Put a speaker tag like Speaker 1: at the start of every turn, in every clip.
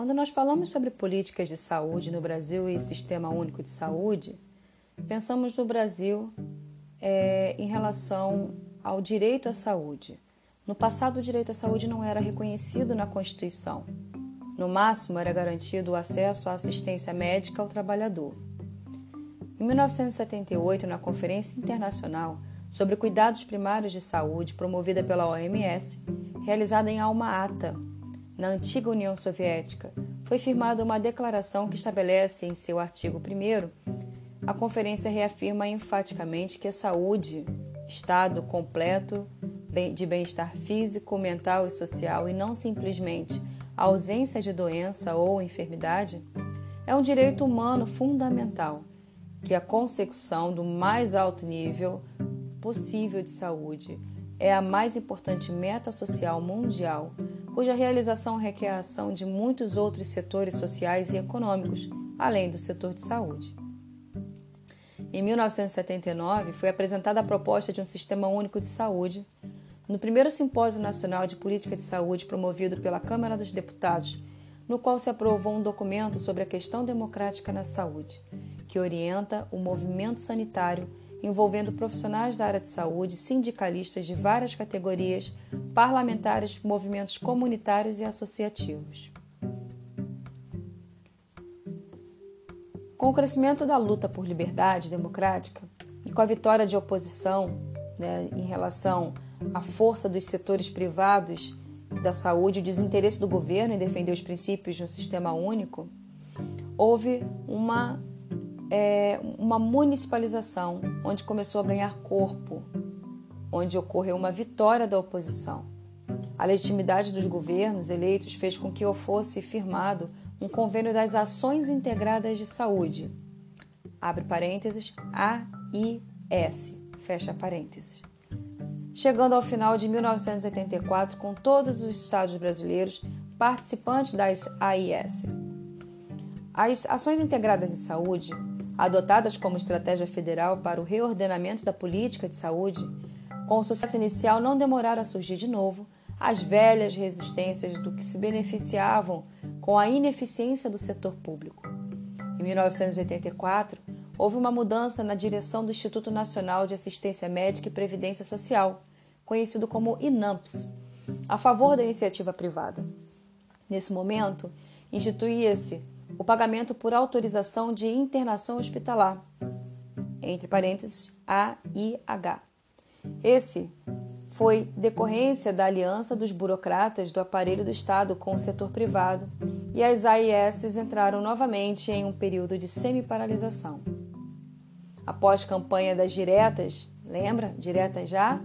Speaker 1: Quando nós falamos sobre políticas de saúde no Brasil e Sistema Único de Saúde, pensamos no Brasil é, em relação ao direito à saúde. No passado, o direito à saúde não era reconhecido na Constituição. No máximo, era garantido o acesso à assistência médica ao trabalhador. Em 1978, na Conferência Internacional sobre Cuidados Primários de Saúde, promovida pela OMS, realizada em Alma-Ata, na antiga União Soviética, foi firmada uma declaração que estabelece em seu artigo 1 a conferência reafirma enfaticamente que a saúde, estado completo de bem-estar físico, mental e social e não simplesmente a ausência de doença ou enfermidade, é um direito humano fundamental, que a consecução do mais alto nível possível de saúde é a mais importante meta social mundial, cuja realização requer a ação de muitos outros setores sociais e econômicos, além do setor de saúde. Em 1979, foi apresentada a proposta de um sistema único de saúde no primeiro Simpósio Nacional de Política de Saúde promovido pela Câmara dos Deputados, no qual se aprovou um documento sobre a questão democrática na saúde, que orienta o movimento sanitário envolvendo profissionais da área de saúde, sindicalistas de várias categorias, parlamentares, movimentos comunitários e associativos. Com o crescimento da luta por liberdade democrática e com a vitória de oposição né, em relação a força dos setores privados da saúde o desinteresse do governo em defender os princípios de um sistema único, houve uma, é, uma municipalização, onde começou a ganhar corpo, onde ocorreu uma vitória da oposição. A legitimidade dos governos eleitos fez com que fosse firmado um convênio das ações integradas de saúde, abre parênteses, AIS, fecha parênteses chegando ao final de 1984 com todos os estados brasileiros participantes das AIS. As ações integradas de saúde, adotadas como estratégia federal para o reordenamento da política de saúde, com o sucesso inicial não demoraram a surgir de novo as velhas resistências do que se beneficiavam com a ineficiência do setor público. Em 1984, houve uma mudança na direção do Instituto Nacional de Assistência Médica e Previdência Social, conhecido como INAMPS, a favor da iniciativa privada. Nesse momento, instituía-se o pagamento por autorização de internação hospitalar, entre parênteses AIH. Esse foi decorrência da aliança dos burocratas do aparelho do Estado com o setor privado e as AIS entraram novamente em um período de semi-paralisação. Após campanha das diretas, lembra? Diretas já?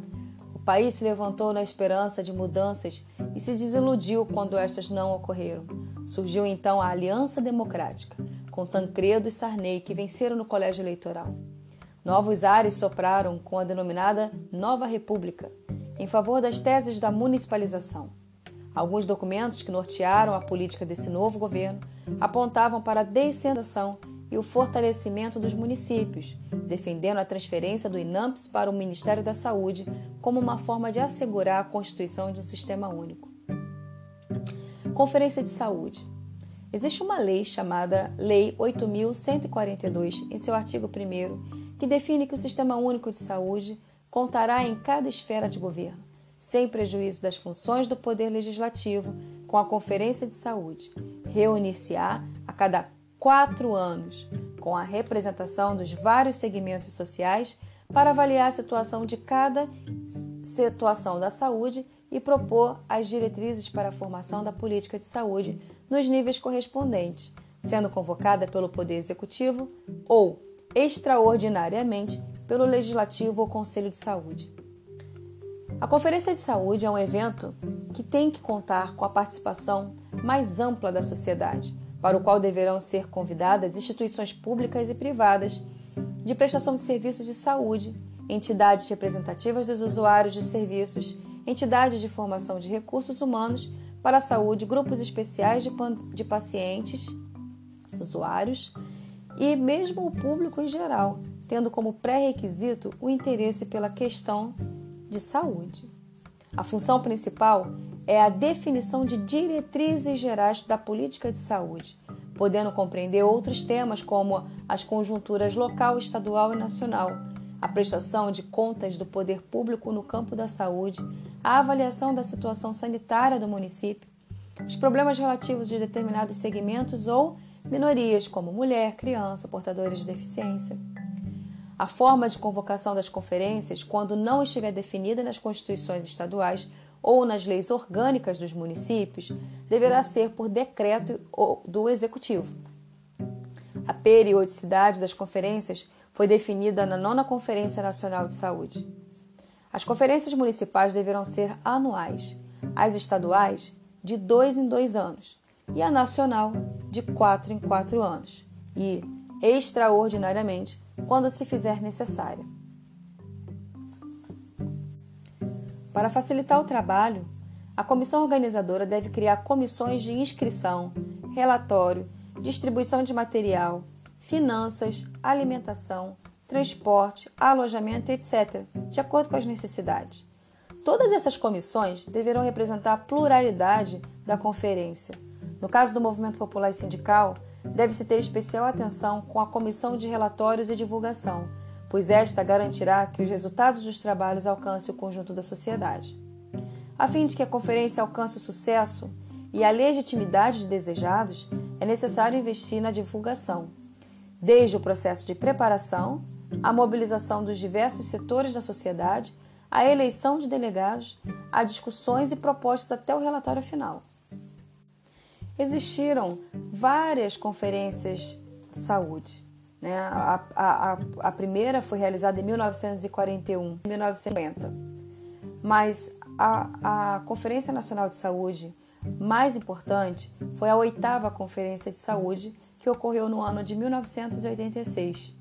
Speaker 1: país se levantou na esperança de mudanças e se desiludiu quando estas não ocorreram. Surgiu então a Aliança Democrática, com Tancredo e Sarney, que venceram no colégio eleitoral. Novos ares sopraram com a denominada Nova República, em favor das teses da municipalização. Alguns documentos que nortearam a política desse novo governo apontavam para a descentralização e o fortalecimento dos municípios, defendendo a transferência do INAMPS para o Ministério da Saúde como uma forma de assegurar a constituição de um sistema único. Conferência de Saúde. Existe uma lei chamada Lei 8142, em seu artigo 1, que define que o Sistema Único de Saúde contará em cada esfera de governo, sem prejuízo das funções do Poder Legislativo, com a Conferência de Saúde. Reunir-se-á a cada quatro anos, com a representação dos vários segmentos sociais para avaliar a situação de cada situação da saúde e propor as diretrizes para a formação da política de saúde nos níveis correspondentes, sendo convocada pelo Poder Executivo ou, extraordinariamente, pelo Legislativo ou Conselho de Saúde. A Conferência de Saúde é um evento que tem que contar com a participação mais ampla da sociedade para o qual deverão ser convidadas instituições públicas e privadas de prestação de serviços de saúde, entidades representativas dos usuários de serviços, entidades de formação de recursos humanos para a saúde, grupos especiais de, de pacientes, usuários e mesmo o público em geral, tendo como pré-requisito o interesse pela questão de saúde. A função principal é a definição de diretrizes gerais da política de saúde, podendo compreender outros temas como as conjunturas local, estadual e nacional, a prestação de contas do poder público no campo da saúde, a avaliação da situação sanitária do município, os problemas relativos de determinados segmentos ou minorias, como mulher, criança, portadores de deficiência. A forma de convocação das conferências, quando não estiver definida nas constituições estaduais ou nas leis orgânicas dos municípios, deverá ser por decreto do Executivo. A periodicidade das conferências foi definida na nona Conferência Nacional de Saúde. As conferências municipais deverão ser anuais, as estaduais, de dois em dois anos, e a nacional, de quatro em quatro anos, e, extraordinariamente, quando se fizer necessária. Para facilitar o trabalho, a comissão organizadora deve criar comissões de inscrição, relatório, distribuição de material, finanças, alimentação, transporte, alojamento, etc., de acordo com as necessidades. Todas essas comissões deverão representar a pluralidade da conferência. No caso do movimento popular e sindical, deve-se ter especial atenção com a comissão de relatórios e divulgação, pois esta garantirá que os resultados dos trabalhos alcancem o conjunto da sociedade. A fim de que a conferência alcance o sucesso e a legitimidade desejados, é necessário investir na divulgação, desde o processo de preparação, a mobilização dos diversos setores da sociedade, a eleição de delegados, a discussões e propostas até o relatório final. Existiram várias conferências de saúde. Né? A, a, a, primeira foi realizada em 1941, 1950. Mas a, a Conferência Nacional de Saúde mais importante foi a oitava Conferência de Saúde, que ocorreu no ano de 1986.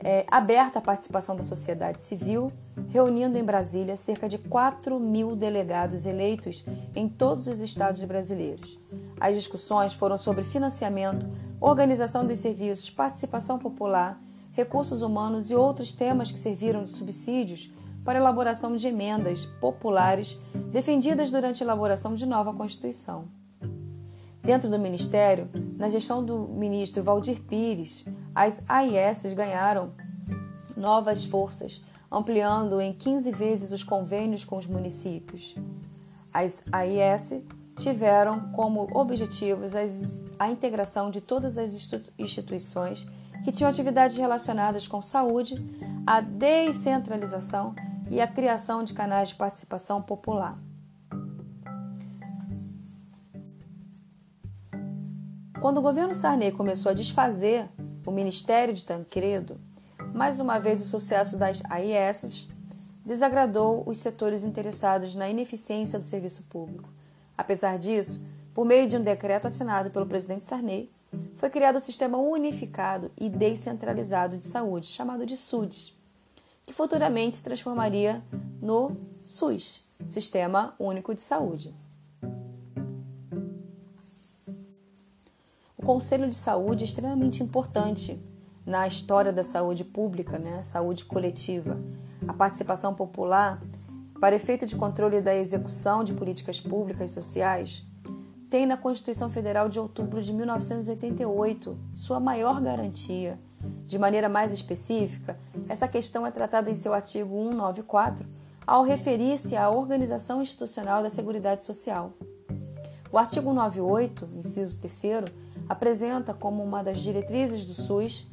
Speaker 1: É, aberta a participação da sociedade civil, reunindo em Brasília cerca de 4 mil delegados eleitos em todos os estados brasileiros. As discussões foram sobre financiamento, organização dos serviços, participação popular, recursos humanos e outros temas que serviram de subsídios para elaboração de emendas populares defendidas durante a elaboração de nova Constituição. Dentro do Ministério, na gestão do ministro Valdir Pires, as AIS ganharam novas forças, ampliando em 15 vezes os convênios com os municípios. As AIS tiveram como objetivos a integração de todas as instituições que tinham atividades relacionadas com saúde, a descentralização e a criação de canais de participação popular. Quando o governo Sarney começou a desfazer o Ministério de Tancredo, mais uma vez o sucesso das AIS desagradou os setores interessados na ineficiência do serviço público. Apesar disso, por meio de um decreto assinado pelo presidente Sarney, foi criado o Sistema Unificado e Descentralizado de Saúde, chamado de SUDS, que futuramente se transformaria no SUS, Sistema Único de Saúde. Conselho de Saúde é extremamente importante na história da saúde pública, né? saúde coletiva. A participação popular, para efeito de controle da execução de políticas públicas e sociais, tem na Constituição Federal de outubro de 1988 sua maior garantia. De maneira mais específica, essa questão é tratada em seu artigo 194, ao referir-se à organização institucional da Seguridade Social. O artigo 198, inciso 3 apresenta como uma das diretrizes do SUS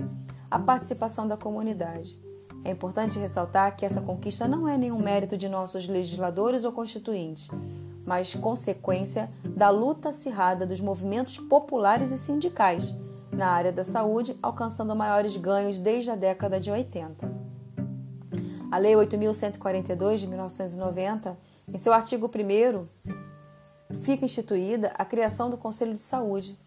Speaker 1: a participação da comunidade. É importante ressaltar que essa conquista não é nenhum mérito de nossos legisladores ou constituintes, mas consequência da luta acirrada dos movimentos populares e sindicais na área da saúde, alcançando maiores ganhos desde a década de 80. A Lei 8.142 de 1990, em seu artigo 1, fica instituída a criação do Conselho de Saúde,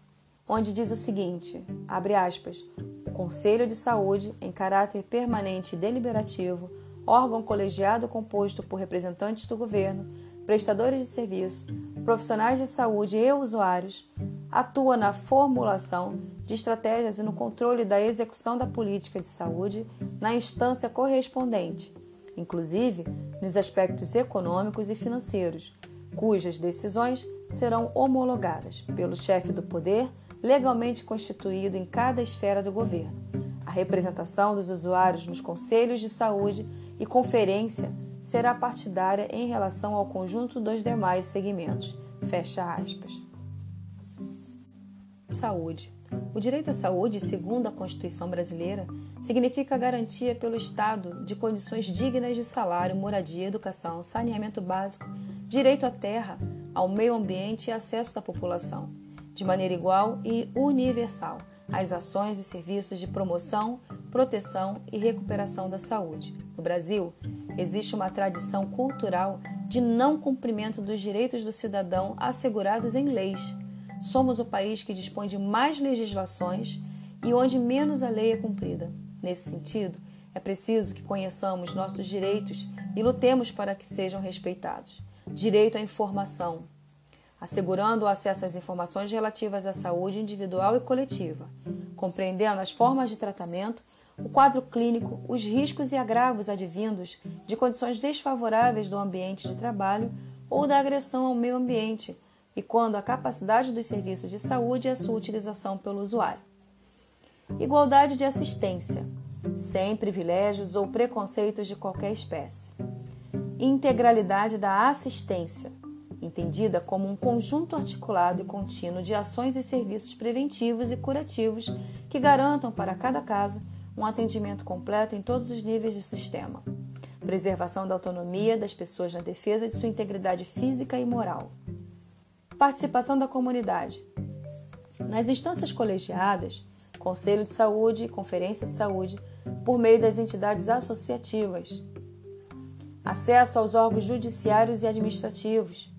Speaker 1: onde diz o seguinte: abre aspas, o Conselho de Saúde, em caráter permanente e deliberativo, órgão colegiado composto por representantes do governo, prestadores de serviço, profissionais de saúde e usuários, atua na formulação de estratégias e no controle da execução da política de saúde na instância correspondente, inclusive nos aspectos econômicos e financeiros, cujas decisões serão homologadas pelo chefe do poder legalmente constituído em cada esfera do governo. A representação dos usuários nos conselhos de saúde e conferência será partidária em relação ao conjunto dos demais segmentos. Fecha aspas. Saúde. O direito à saúde, segundo a Constituição brasileira, significa a garantia pelo Estado de condições dignas de salário, moradia, educação, saneamento básico, direito à terra, ao meio ambiente e acesso da população, de maneira igual e universal, às ações e serviços de promoção, proteção e recuperação da saúde. No Brasil, existe uma tradição cultural de não cumprimento dos direitos do cidadão assegurados em leis. Somos o país que dispõe de mais legislações e onde menos a lei é cumprida. Nesse sentido, é preciso que conheçamos nossos direitos e lutemos para que sejam respeitados. Direito à informação, assegurando o acesso às informações relativas à saúde individual e coletiva, compreendendo as formas de tratamento, o quadro clínico, os riscos e agravos advindos de condições desfavoráveis do ambiente de trabalho ou da agressão ao meio ambiente, e quando a capacidade dos serviços de saúde e a sua utilização pelo usuário. Igualdade de assistência, sem privilégios ou preconceitos de qualquer espécie. Integralidade da assistência, entendida como um conjunto articulado e contínuo de ações e serviços preventivos e curativos que garantam para cada caso um atendimento completo em todos os níveis do sistema. Preservação da autonomia das pessoas na defesa de sua integridade física e moral. Participação da comunidade. Nas instâncias colegiadas, Conselho de Saúde e Conferência de Saúde, por meio das entidades associativas. Acesso aos órgãos judiciários e administrativos,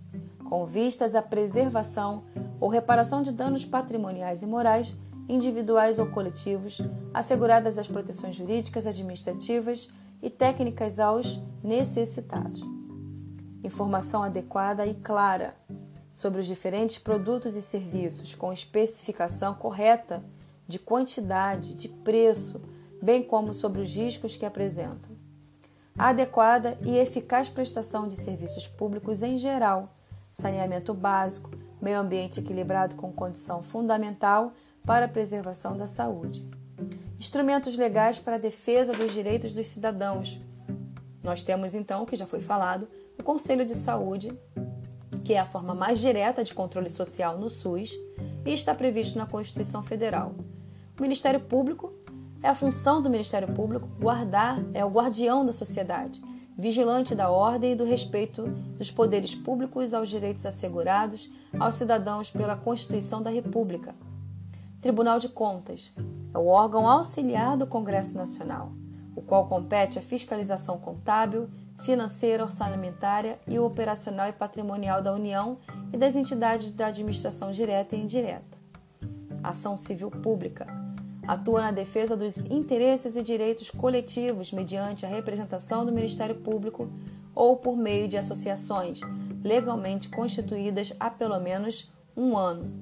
Speaker 1: com vistas à preservação ou reparação de danos patrimoniais e morais, individuais ou coletivos, asseguradas as proteções jurídicas, administrativas e técnicas aos necessitados. Informação adequada e clara sobre os diferentes produtos e serviços, com especificação correta de quantidade, de preço, bem como sobre os riscos que apresentam. Adequada e eficaz prestação de serviços públicos em geral saneamento básico, meio ambiente equilibrado com condição fundamental para a preservação da saúde. Instrumentos legais para a defesa dos direitos dos cidadãos. Nós temos então, que já foi falado, o Conselho de Saúde, que é a forma mais direta de controle social no SUS e está previsto na Constituição Federal. O Ministério Público é a função do Ministério Público guardar, é o guardião da sociedade vigilante da ordem e do respeito dos poderes públicos aos direitos assegurados aos cidadãos pela Constituição da República. Tribunal de Contas é o órgão auxiliar do Congresso Nacional, o qual compete a fiscalização contábil, financeira, orçamentária e operacional e patrimonial da União e das entidades da administração direta e indireta. Ação Civil Pública atua na defesa dos interesses e direitos coletivos mediante a representação do Ministério Público ou por meio de associações legalmente constituídas há pelo menos um ano.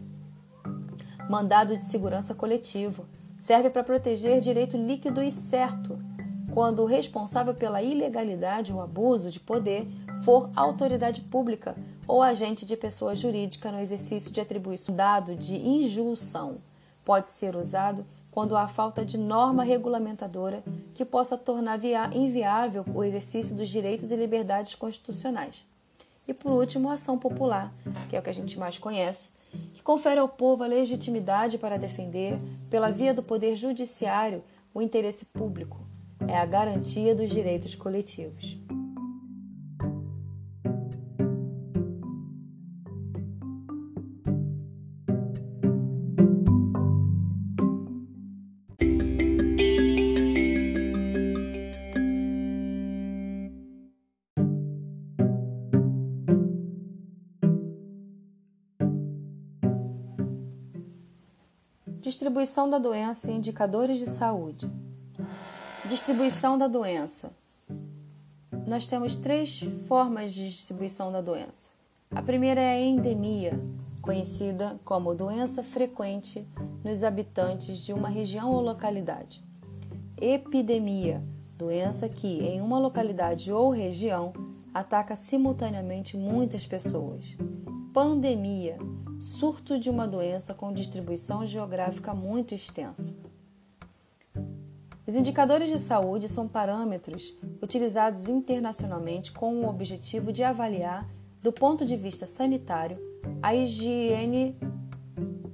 Speaker 1: Mandado de segurança coletivo serve para proteger direito líquido e certo quando o responsável pela ilegalidade ou abuso de poder for autoridade pública ou agente de pessoa jurídica no exercício de atribuição dado de injunção. Pode ser usado quando há falta de norma regulamentadora que possa tornar inviável o exercício dos direitos e liberdades constitucionais. E por último, a ação popular, que é o que a gente mais conhece, que confere ao povo a legitimidade para defender, pela via do poder judiciário, o interesse público. É a garantia dos direitos coletivos. Distribuição da doença e indicadores de saúde. Distribuição da doença. Nós temos três formas de distribuição da doença. A primeira é a endemia, conhecida como doença frequente nos habitantes de uma região ou localidade. Epidemia, doença que, em uma localidade ou região, ataca simultaneamente muitas pessoas. Pandemia surto de uma doença com distribuição geográfica muito extensa. Os indicadores de saúde são parâmetros utilizados internacionalmente com o objetivo de avaliar, do ponto de vista sanitário, a higiene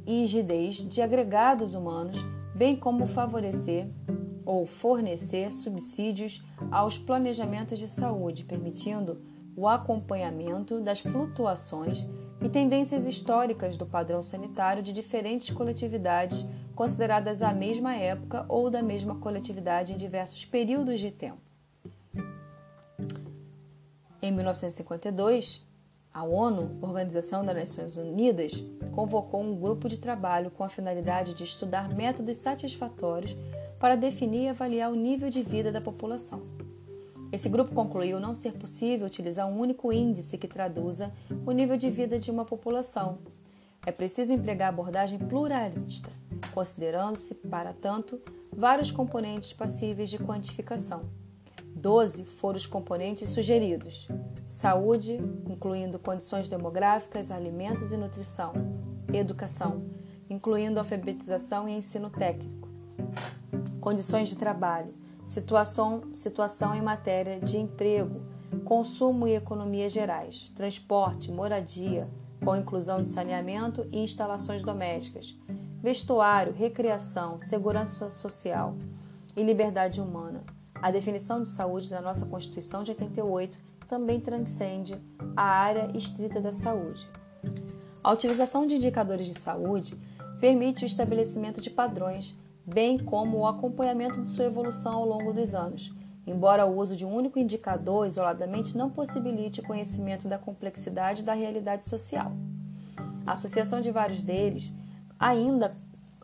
Speaker 1: e rigidez de agregados humanos, bem como favorecer ou fornecer subsídios aos planejamentos de saúde, permitindo o acompanhamento das flutuações e tendências históricas do padrão sanitário de diferentes coletividades consideradas à mesma época ou da mesma coletividade em diversos períodos de tempo. Em 1952, a ONU, Organização das Nações Unidas, convocou um grupo de trabalho com a finalidade de estudar métodos satisfatórios para definir e avaliar o nível de vida da população. Esse grupo concluiu não ser possível utilizar um único índice que traduza o nível de vida de uma população. É preciso empregar abordagem pluralista, considerando-se, para tanto, vários componentes passíveis de quantificação. Doze foram os componentes sugeridos: saúde, incluindo condições demográficas, alimentos e nutrição, educação, incluindo alfabetização e ensino técnico, condições de trabalho, situação, situação em matéria de emprego, consumo e economia gerais, transporte, moradia, com inclusão de saneamento e instalações domésticas, vestuário, recreação, segurança social e liberdade humana. A definição de saúde da nossa Constituição de 88 também transcende a área estrita da saúde. A utilização de indicadores de saúde permite o estabelecimento de padrões bem como o acompanhamento de sua evolução ao longo dos anos, embora o uso de um único indicador isoladamente não possibilite o conhecimento da complexidade da realidade social. A associação de vários deles, ainda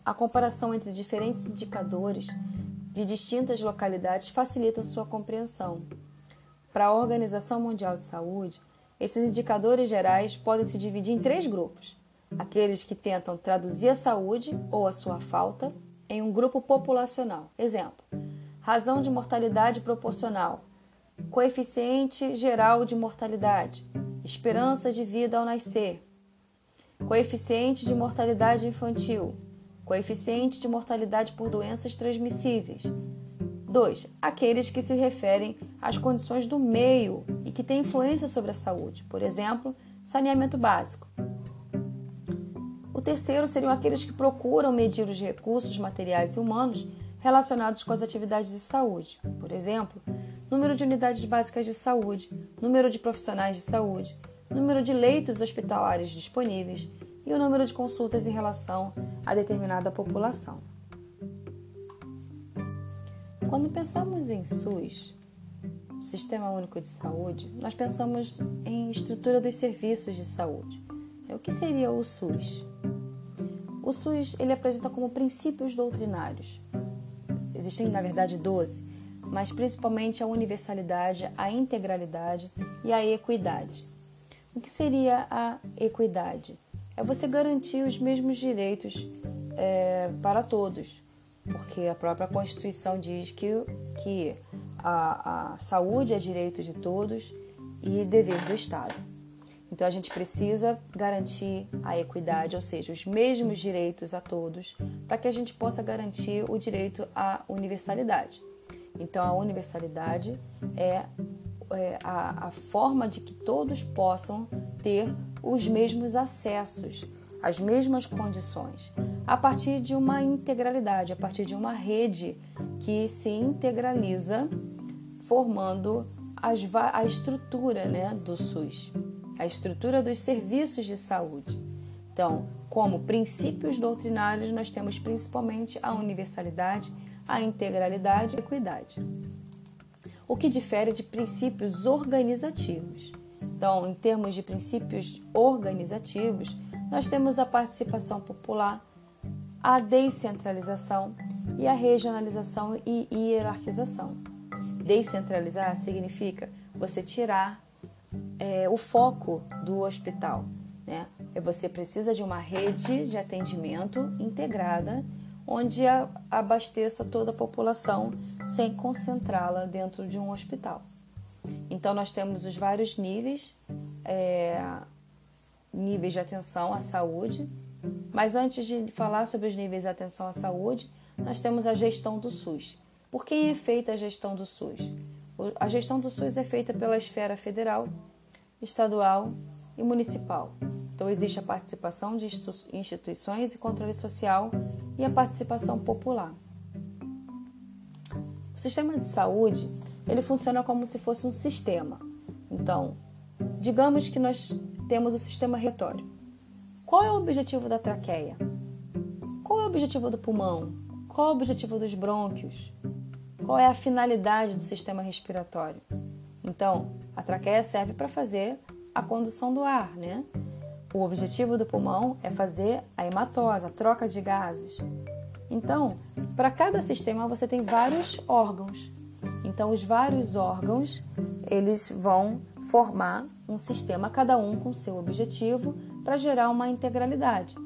Speaker 1: a comparação entre diferentes indicadores de distintas localidades facilitam sua compreensão. Para a Organização Mundial de Saúde, esses indicadores gerais podem se dividir em três grupos: aqueles que tentam traduzir a saúde ou a sua falta, em um grupo populacional. Exemplo: razão de mortalidade proporcional, coeficiente geral de mortalidade, esperança de vida ao nascer, coeficiente de mortalidade infantil, coeficiente de mortalidade por doenças transmissíveis. 2. Aqueles que se referem às condições do meio e que têm influência sobre a saúde, por exemplo, saneamento básico, terceiro seriam aqueles que procuram medir os recursos materiais e humanos relacionados com as atividades de saúde. Por exemplo, número de unidades básicas de saúde, número de profissionais de saúde, número de leitos hospitalares disponíveis e o número de consultas em relação a determinada população. Quando pensamos em SUS, Sistema Único de Saúde, nós pensamos em estrutura dos serviços de saúde. O que seria o SUS? O SUS ele apresenta como princípios doutrinários. Existem, na verdade, 12, mas principalmente a universalidade, a integralidade e a equidade. O que seria a equidade? É você garantir os mesmos direitos é, para todos, porque a própria Constituição diz que, que a, a saúde é direito de todos e dever do Estado. Então a gente precisa garantir a equidade, ou seja, os mesmos direitos a todos, para que a gente possa garantir o direito à universalidade. Então a universalidade é, é a, a forma de que todos possam ter os mesmos acessos, as mesmas condições, a partir de uma integralidade, a partir de uma rede que se integraliza, formando as, a estrutura né, do SUS a estrutura dos serviços de saúde. Então, como princípios doutrinários, nós temos principalmente a universalidade, a integralidade e a equidade. O que difere de princípios organizativos. Então, em termos de princípios organizativos, nós temos a participação popular, a descentralização e a regionalização e hierarquização. Descentralizar significa você tirar é, o foco do hospital. Né? É você precisa de uma rede de atendimento integrada, onde abasteça toda a população sem concentrá-la dentro de um hospital. Então, nós temos os vários níveis, é, níveis de atenção à saúde, mas antes de falar sobre os níveis de atenção à saúde, nós temos a gestão do SUS. Por quem é feita a gestão do SUS? A gestão do SUS é feita pela esfera federal, estadual e municipal. Então, existe a participação de instituições e controle social e a participação popular. O sistema de saúde ele funciona como se fosse um sistema. Então, digamos que nós temos o sistema retório. Qual é o objetivo da traqueia? Qual é o objetivo do pulmão? Qual é o objetivo dos brônquios? Qual é a finalidade do sistema respiratório? Então, a traqueia serve para fazer a condução do ar, né? O objetivo do pulmão é fazer a hematose, a troca de gases. Então, para cada sistema você tem vários órgãos. Então, os vários órgãos, eles vão formar um sistema, cada um com seu objetivo, para gerar uma integralidade.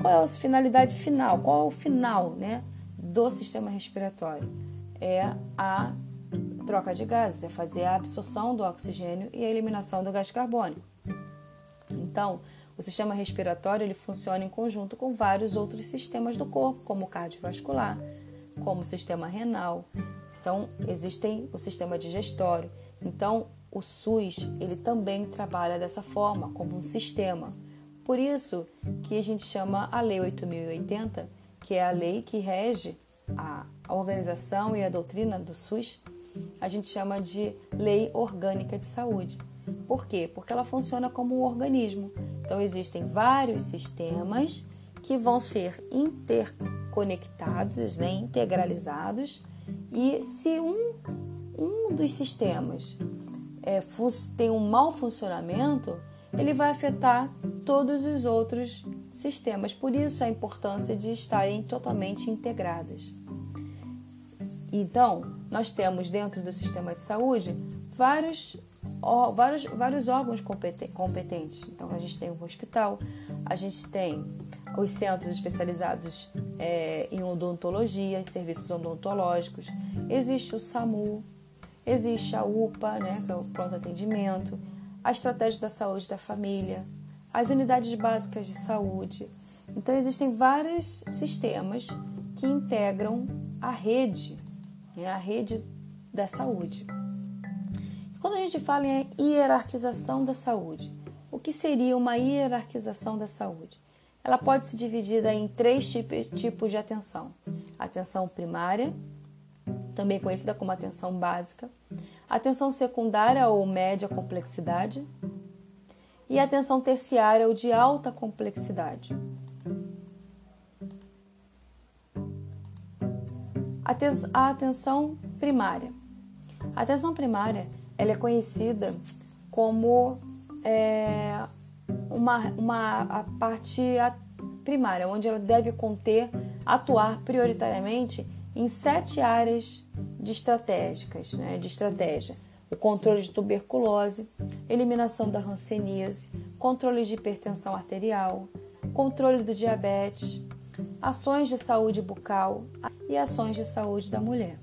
Speaker 1: Qual é a finalidade final? Qual é o final né, do sistema respiratório? É a troca de gases, é fazer a absorção do oxigênio e a eliminação do gás carbônico. Então, o sistema respiratório ele funciona em conjunto com vários outros sistemas do corpo, como o cardiovascular, como o sistema renal. Então, existem o sistema digestório. Então, o SUS ele também trabalha dessa forma, como um sistema. Por isso que a gente chama a Lei 8080, que é a lei que rege a organização e a doutrina do SUS, a gente chama de Lei Orgânica de Saúde. Por quê? Porque ela funciona como um organismo. Então, existem vários sistemas que vão ser interconectados, né, integralizados, e se um, um dos sistemas é, tem um mau funcionamento, ele vai afetar todos os outros sistemas. Por isso, a importância de estarem totalmente integradas. Então, nós temos dentro do sistema de saúde vários, ó, vários, vários órgãos competentes. Então, a gente tem o hospital, a gente tem os centros especializados é, em odontologia, serviços odontológicos, existe o SAMU, existe a UPA, né, que é o pronto atendimento, a estratégia da saúde da família, as unidades básicas de saúde. Então, existem vários sistemas que integram a rede, né, a rede da saúde. Quando a gente fala em hierarquização da saúde, o que seria uma hierarquização da saúde? Ela pode se dividir em três tipos de atenção: atenção primária, também conhecida como atenção básica, atenção secundária ou média complexidade e atenção terciária ou de alta complexidade. A atenção primária. A atenção primária ela é conhecida como é, uma, uma a parte primária, onde ela deve conter, atuar prioritariamente em sete áreas de estratégicas, né, de estratégia. O controle de tuberculose, eliminação da hanseníase, controle de hipertensão arterial, controle do diabetes, ações de saúde bucal e ações de saúde da mulher.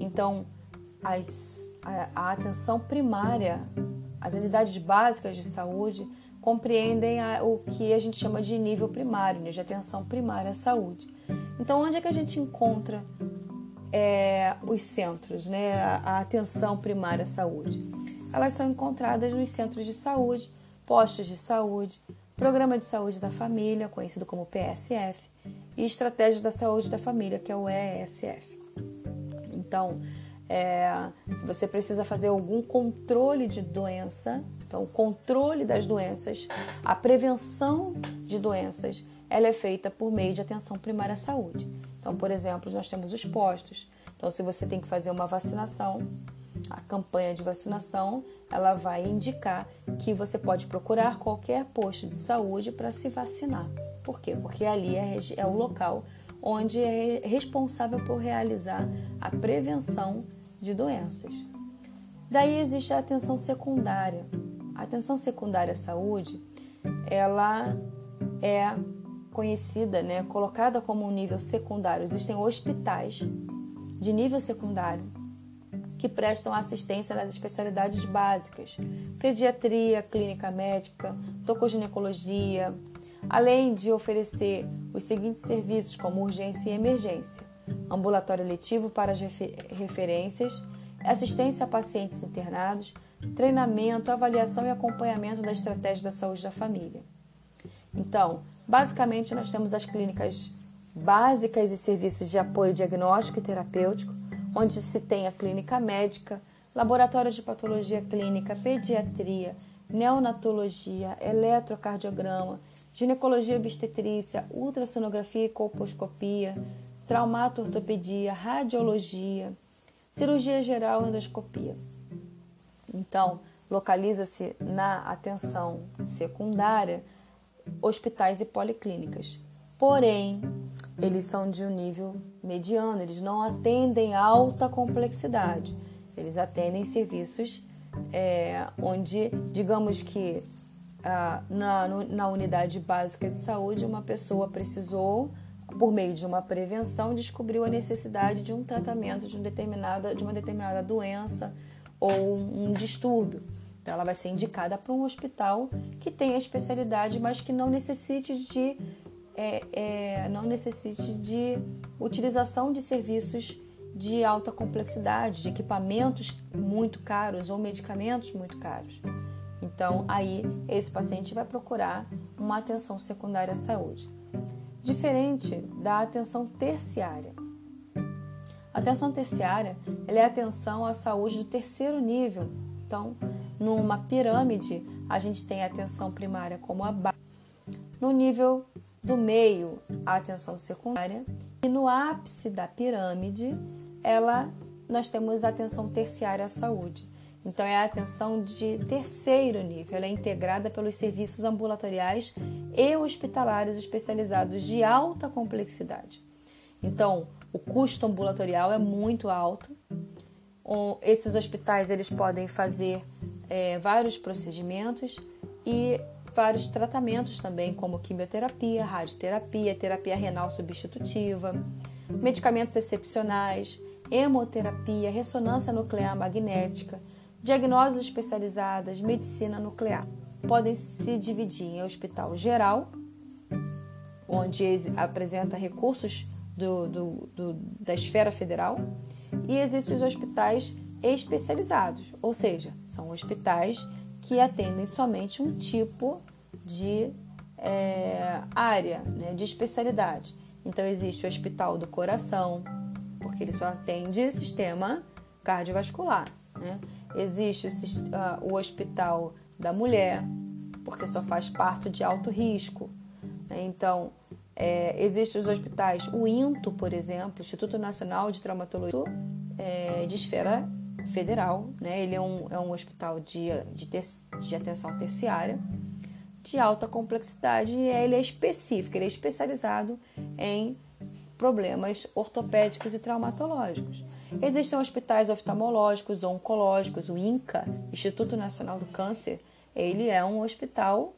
Speaker 1: Então, as, a, a atenção primária, as unidades básicas de saúde compreendem a, o que a gente chama de nível primário, né, de atenção primária à saúde. Então, onde é que a gente encontra é, os centros, né, a, a atenção primária à saúde? Elas são encontradas nos centros de saúde, postos de saúde, Programa de Saúde da Família, conhecido como PSF, e Estratégia da Saúde da Família, que é o ESF. Então, é, se você precisa fazer algum controle de doença, então o controle das doenças, a prevenção de doenças, ela é feita por meio de atenção primária à saúde. Então, por exemplo, nós temos os postos. Então, se você tem que fazer uma vacinação, a campanha de vacinação, ela vai indicar que você pode procurar qualquer posto de saúde para se vacinar. Por quê? Porque ali é, é o local onde é responsável por realizar a prevenção de doenças. Daí existe a atenção secundária. A atenção secundária à saúde, ela é conhecida, né, colocada como um nível secundário. Existem hospitais de nível secundário que prestam assistência nas especialidades básicas: pediatria, clínica médica, tocoginecologia, além de oferecer os seguintes serviços como urgência e emergência: ambulatório letivo para as referências, assistência a pacientes internados, treinamento, avaliação e acompanhamento da estratégia da saúde da família. Então, basicamente, nós temos as clínicas básicas e serviços de apoio diagnóstico e terapêutico, onde se tem a clínica médica, laboratório de patologia clínica, pediatria, neonatologia, eletrocardiograma, ginecologia obstetrícia, ultrassonografia e colposcopia, traumato-ortopedia, radiologia, cirurgia geral e endoscopia. Então, localiza-se na atenção secundária hospitais e policlínicas. Porém, eles são de um nível mediano, eles não atendem alta complexidade, eles atendem serviços é, onde, digamos que ah, na, na unidade básica de saúde, uma pessoa precisou, por meio de uma prevenção, descobriu a necessidade de um tratamento de, um determinada, de uma determinada doença ou um distúrbio. Então, ela vai ser indicada para um hospital que tenha especialidade, mas que não necessite de é, é, não necessite de utilização de serviços de alta complexidade, de equipamentos muito caros ou medicamentos muito caros. Então, aí esse paciente vai procurar uma atenção secundária à saúde. Diferente da atenção terciária. A atenção terciária é a atenção à saúde do terceiro nível. Então, numa pirâmide, a gente tem a atenção primária como a base. No nível do meio, a atenção secundária. E no ápice da pirâmide, ela, nós temos a atenção terciária à saúde. Então, é a atenção de terceiro nível. Ela é integrada pelos serviços ambulatoriais e hospitalares especializados de alta complexidade. Então, o custo ambulatorial é muito alto. Esses hospitais eles podem fazer é, vários procedimentos e vários tratamentos também, como quimioterapia, radioterapia, terapia renal substitutiva, medicamentos excepcionais, hemoterapia, ressonância nuclear magnética, diagnoses especializadas, medicina nuclear. Podem se dividir em hospital geral, onde apresenta recursos do, do, do, da esfera federal, e existem os hospitais especializados, ou seja, são hospitais que atendem somente um tipo de é, área, né, de especialidade. Então, existe o Hospital do Coração, porque ele só atende sistema cardiovascular. Né? Existe o, uh, o Hospital da Mulher, porque só faz parto de alto risco. Né? Então, é, existem os hospitais, o INTO, por exemplo, Instituto Nacional de Traumatologia, é, de esfera federal, né? ele é um, é um hospital de, de, ter, de atenção terciária, de alta complexidade, e ele é específico, ele é especializado em problemas ortopédicos e traumatológicos. Existem hospitais oftalmológicos, oncológicos, o INCA, Instituto Nacional do Câncer, ele é um hospital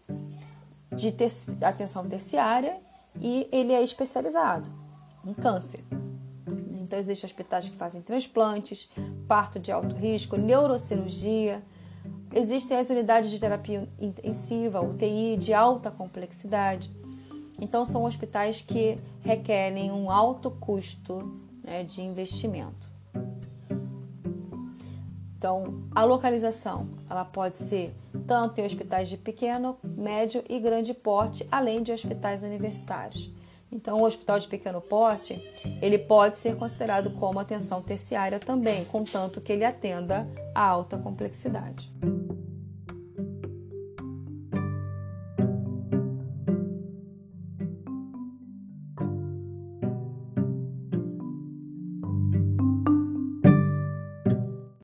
Speaker 1: de ter atenção terciária e ele é especializado em câncer. Então, existem hospitais que fazem transplantes, parto de alto risco, neurocirurgia. Existem as unidades de terapia intensiva, UTI, de alta complexidade. Então, são hospitais que requerem um alto custo né, de investimento. Então, a localização ela pode ser tanto em hospitais de pequeno, médio e grande porte, além de hospitais universitários. Então, o hospital de pequeno porte, ele pode ser considerado como atenção terciária também, contanto que ele atenda a alta complexidade.